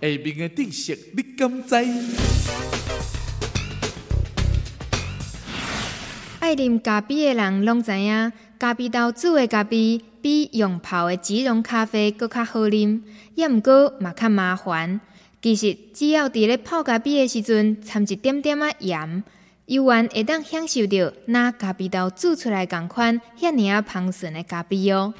下面的知识你敢知？爱啉咖啡的人拢知影，咖啡豆煮的咖啡比用泡的即溶咖啡搁较好啉，也毋过嘛较麻烦。其实只要伫咧泡咖啡的时阵掺一点点啊盐，悠然会当享受到那咖啡豆煮出来共款遐尔啊芳醇的咖啡哦。